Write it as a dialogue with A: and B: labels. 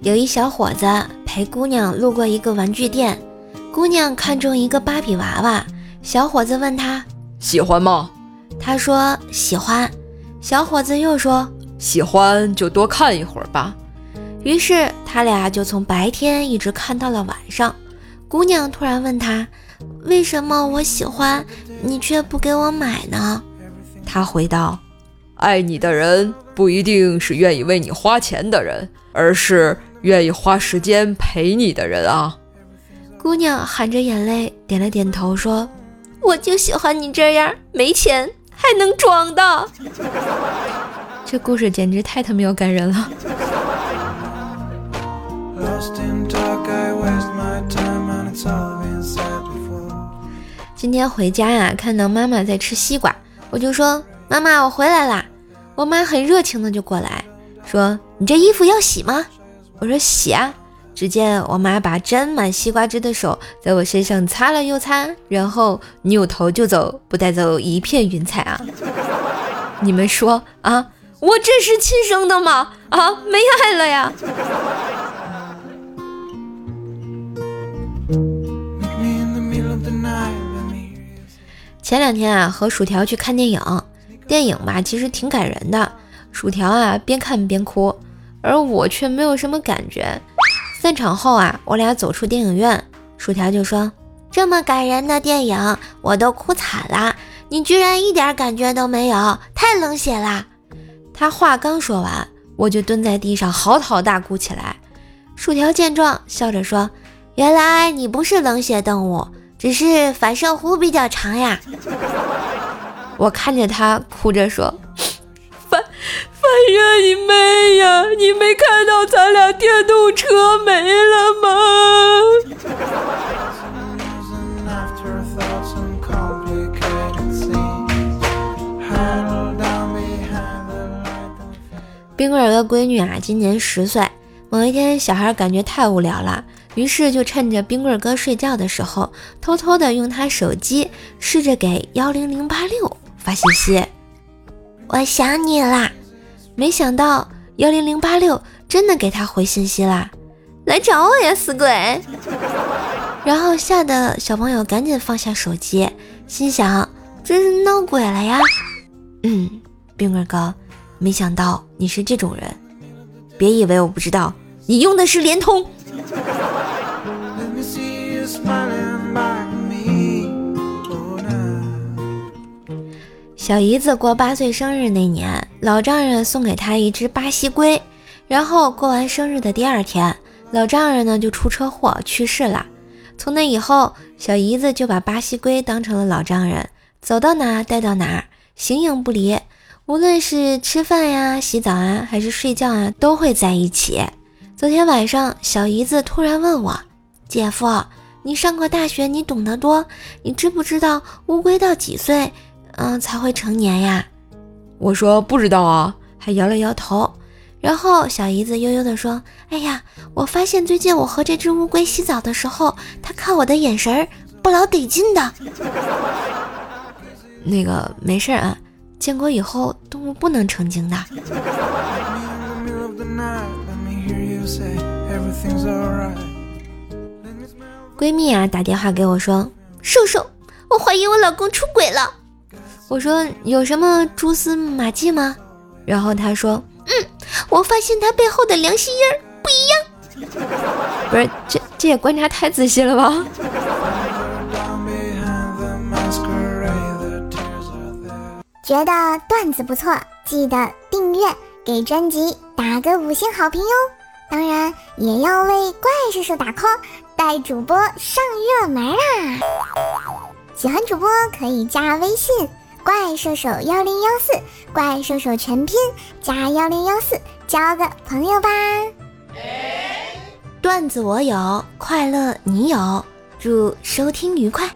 A: 有一小伙子陪姑娘路过一个玩具店，姑娘看中一个芭比娃娃，小伙子问他
B: 喜欢吗？
A: 他说喜欢。小伙子又说
B: 喜欢就多看一会儿吧。
A: 于是他俩就从白天一直看到了晚上。姑娘突然问他：“为什么我喜欢你却不给我买呢？”他回道：“
B: 爱你的人不一定是愿意为你花钱的人，而是愿意花时间陪你的人啊。”
A: 姑娘含着眼泪点了点头，说：“我就喜欢你这样，没钱还能装的。”这故事简直太他喵感人了。今天回家呀，看到妈妈在吃西瓜，我就说：“妈妈，我回来啦。”我妈很热情的就过来说：“你这衣服要洗吗？”我说：“洗啊。”只见我妈把沾满西瓜汁的手在我身上擦了又擦，然后扭头就走，不带走一片云彩啊！你们说啊，我这是亲生的吗？啊，没爱了呀！前两天啊，和薯条去看电影，电影吧其实挺感人的。薯条啊边看边哭，而我却没有什么感觉。散场后啊，我俩走出电影院，薯条就说：“这么感人的电影，我都哭惨了，你居然一点感觉都没有，太冷血啦！”他话刚说完，我就蹲在地上嚎啕大哭起来。薯条见状，笑着说：“原来你不是冷血动物。”只是反射弧比较长呀，我看见他哭着说：“反反射你妹呀！你没看到咱俩电动车没了吗？”冰棍儿的闺女啊，今年十岁。某一天，小孩感觉太无聊了。于是就趁着冰棍儿哥睡觉的时候，偷偷的用他手机试着给幺零零八六发信息。我想你啦！没想到幺零零八六真的给他回信息啦，来找我呀，死鬼！然后吓得小朋友赶紧放下手机，心想这是闹鬼了呀。嗯，冰棍哥，没想到你是这种人，别以为我不知道，你用的是联通。小姨子过八岁生日那年，老丈人送给她一只巴西龟。然后过完生日的第二天，老丈人呢就出车祸去世了。从那以后，小姨子就把巴西龟当成了老丈人，走到哪带到哪，形影不离。无论是吃饭呀、洗澡啊，还是睡觉啊，都会在一起。昨天晚上，小姨子突然问我：“姐夫，你上过大学，你懂得多，你知不知道乌龟到几岁？”嗯，才会成年呀？
B: 我说不知道啊，
A: 还摇了摇头。然后小姨子悠悠地说：“哎呀，我发现最近我和这只乌龟洗澡的时候，它看我的眼神儿不老得劲的。那个没事啊，建国以后动物不能成精的。”闺蜜啊，打电话给我说：“瘦瘦，我怀疑我老公出轨了。”我说有什么蛛丝马迹吗？然后他说，嗯，我发现他背后的良心印儿不一样。不是，这这也观察太仔细了吧？
C: 觉得段子不错，记得订阅，给专辑打个五星好评哟。当然也要为怪叔叔打 call，带主播上热门啦！喜欢主播可以加微信。怪兽手幺零幺四，怪兽手全拼加幺零幺四，交个朋友吧。
A: 段子我有，快乐你有，祝收听愉快。